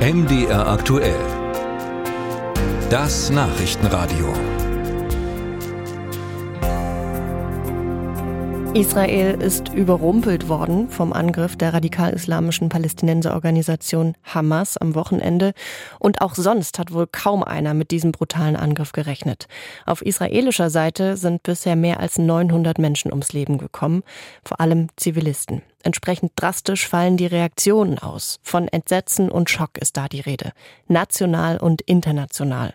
MDR aktuell. Das Nachrichtenradio. Israel ist überrumpelt worden vom Angriff der radikal-islamischen Palästinenserorganisation Hamas am Wochenende. Und auch sonst hat wohl kaum einer mit diesem brutalen Angriff gerechnet. Auf israelischer Seite sind bisher mehr als 900 Menschen ums Leben gekommen, vor allem Zivilisten. Entsprechend drastisch fallen die Reaktionen aus. Von Entsetzen und Schock ist da die Rede. National und international.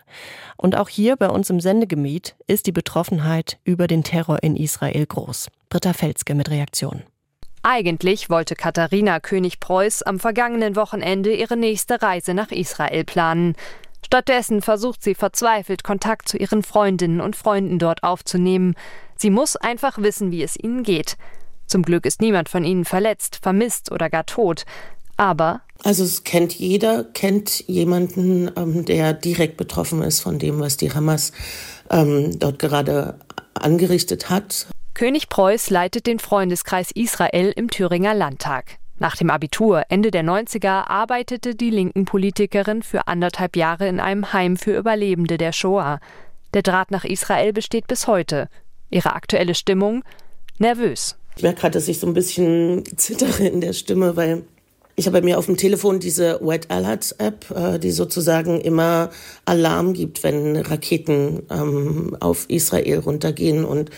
Und auch hier bei uns im Sendegebiet ist die Betroffenheit über den Terror in Israel groß. Britta Felske mit Reaktion. Eigentlich wollte Katharina König-Preuß am vergangenen Wochenende ihre nächste Reise nach Israel planen. Stattdessen versucht sie verzweifelt, Kontakt zu ihren Freundinnen und Freunden dort aufzunehmen. Sie muss einfach wissen, wie es ihnen geht. Zum Glück ist niemand von ihnen verletzt, vermisst oder gar tot. Aber also es kennt jeder, kennt jemanden, ähm, der direkt betroffen ist von dem, was die Hamas ähm, dort gerade angerichtet hat. König Preuß leitet den Freundeskreis Israel im Thüringer Landtag. Nach dem Abitur Ende der 90er arbeitete die linken Politikerin für anderthalb Jahre in einem Heim für Überlebende der Shoah. Der Draht nach Israel besteht bis heute. Ihre aktuelle Stimmung? Nervös. Ich merke gerade, dass ich so ein bisschen zittere in der Stimme, weil ich habe bei mir auf dem Telefon diese White Alert App, äh, die sozusagen immer Alarm gibt, wenn Raketen ähm, auf Israel runtergehen und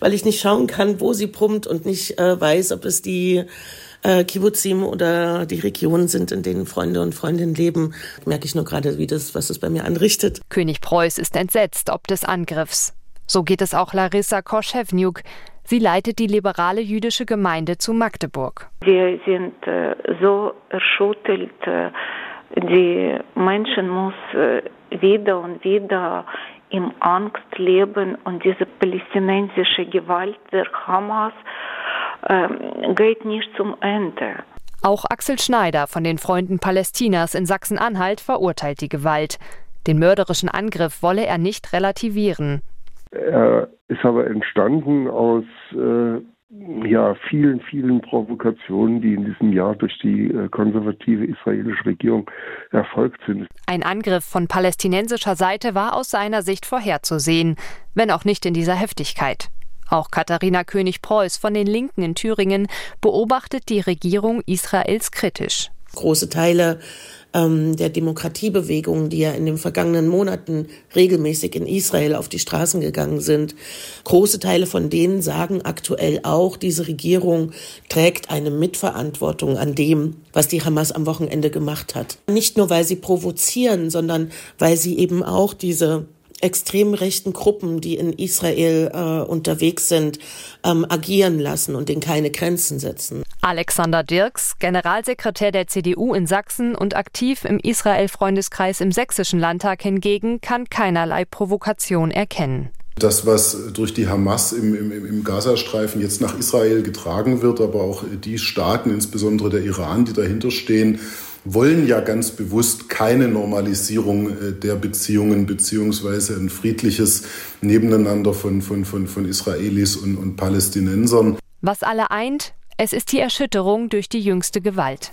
weil ich nicht schauen kann, wo sie brummt und nicht äh, weiß, ob es die äh, Kibbutzim oder die Regionen sind, in denen Freunde und Freundinnen leben, merke ich nur gerade, wie das, was es bei mir anrichtet. König Preuß ist entsetzt ob des Angriffs. So geht es auch Larissa Koschewniuk. Sie leitet die liberale jüdische Gemeinde zu Magdeburg. Wir sind äh, so erschüttert. Äh, die Menschen müssen äh, wieder und wieder in Angst leben und diese palästinensische Gewalt der Hamas äh, geht nicht zum Ende. Auch Axel Schneider von den Freunden Palästinas in Sachsen-Anhalt verurteilt die Gewalt. Den mörderischen Angriff wolle er nicht relativieren. Er ist aber entstanden aus äh, ja, vielen, vielen Provokationen, die in diesem Jahr durch die äh, konservative israelische Regierung erfolgt sind. Ein Angriff von palästinensischer Seite war aus seiner Sicht vorherzusehen, wenn auch nicht in dieser Heftigkeit. Auch Katharina König-Preuß von den Linken in Thüringen beobachtet die Regierung Israels kritisch. Große Teile ähm, der Demokratiebewegung, die ja in den vergangenen Monaten regelmäßig in Israel auf die Straßen gegangen sind. Große Teile von denen sagen aktuell auch, diese Regierung trägt eine Mitverantwortung an dem, was die Hamas am Wochenende gemacht hat. Nicht nur, weil sie provozieren, sondern weil sie eben auch diese extrem rechten Gruppen, die in Israel äh, unterwegs sind, ähm, agieren lassen und denen keine Grenzen setzen. Alexander Dirks, Generalsekretär der CDU in Sachsen und aktiv im Israel-Freundeskreis im Sächsischen Landtag hingegen, kann keinerlei Provokation erkennen. Das, was durch die Hamas im, im, im Gazastreifen jetzt nach Israel getragen wird, aber auch die Staaten, insbesondere der Iran, die dahinter stehen, wollen ja ganz bewusst keine Normalisierung äh, der Beziehungen beziehungsweise ein friedliches Nebeneinander von, von, von, von Israelis und, und Palästinensern. Was alle eint, es ist die Erschütterung durch die jüngste Gewalt.